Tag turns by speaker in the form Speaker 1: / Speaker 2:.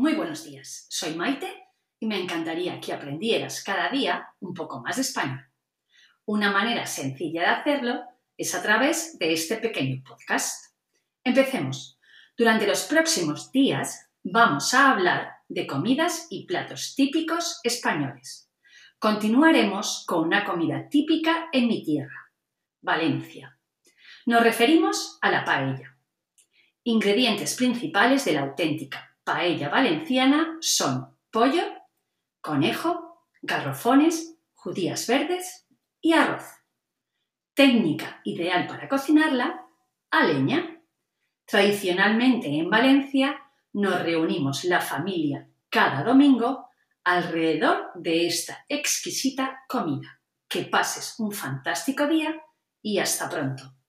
Speaker 1: Muy buenos días, soy Maite y me encantaría que aprendieras cada día un poco más de español. Una manera sencilla de hacerlo es a través de este pequeño podcast. Empecemos. Durante los próximos días vamos a hablar de comidas y platos típicos españoles. Continuaremos con una comida típica en mi tierra, Valencia. Nos referimos a la paella. Ingredientes principales de la auténtica paella valenciana son pollo, conejo, garrofones, judías verdes y arroz. Técnica ideal para cocinarla a leña. Tradicionalmente en Valencia nos reunimos la familia cada domingo alrededor de esta exquisita comida. Que pases un fantástico día y hasta pronto.